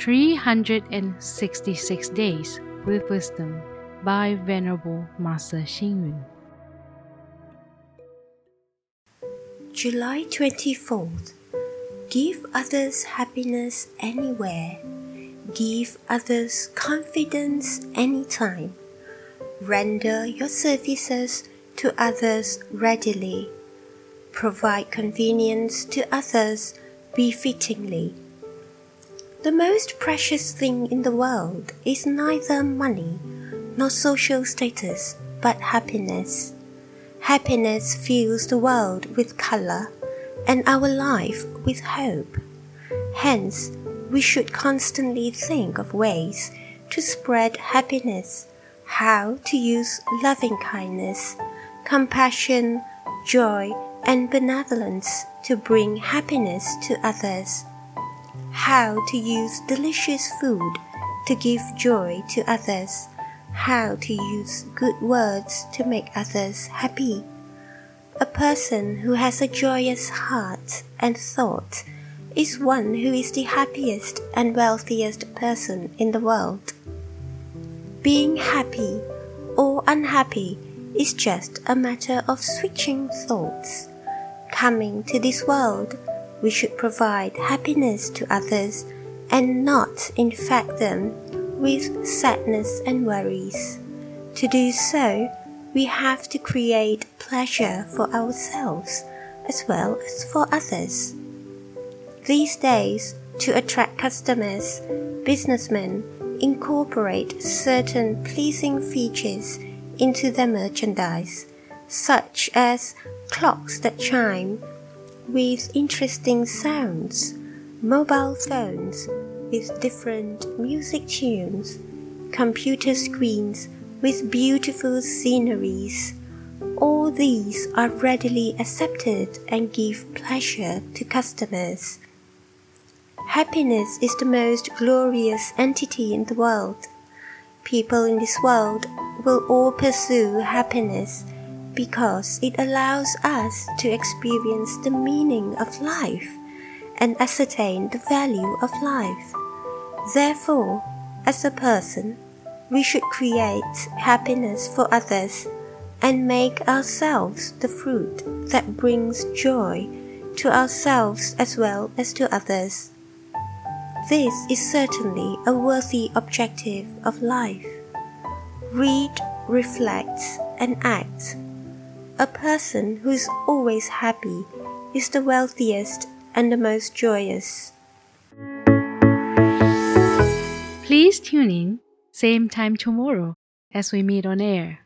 366 Days with Wisdom by Venerable Master Xing Yun. July 24th. Give others happiness anywhere. Give others confidence anytime. Render your services to others readily. Provide convenience to others befittingly. The most precious thing in the world is neither money nor social status, but happiness. Happiness fills the world with color and our life with hope. Hence, we should constantly think of ways to spread happiness, how to use loving kindness, compassion, joy, and benevolence to bring happiness to others how to use delicious food to give joy to others, how to use good words to make others happy. A person who has a joyous heart and thought is one who is the happiest and wealthiest person in the world. Being happy or unhappy is just a matter of switching thoughts. Coming to this world, we should provide happiness to others and not infect them with sadness and worries. To do so, we have to create pleasure for ourselves as well as for others. These days, to attract customers, businessmen incorporate certain pleasing features into their merchandise, such as clocks that chime with interesting sounds, mobile phones with different music tunes, computer screens with beautiful sceneries. All these are readily accepted and give pleasure to customers. Happiness is the most glorious entity in the world. People in this world will all pursue happiness because it allows us to experience the meaning of life and ascertain the value of life. Therefore, as a person, we should create happiness for others and make ourselves the fruit that brings joy to ourselves as well as to others. This is certainly a worthy objective of life. Read, reflect, and act a person who is always happy is the wealthiest and the most joyous. Please tune in, same time tomorrow as we meet on air.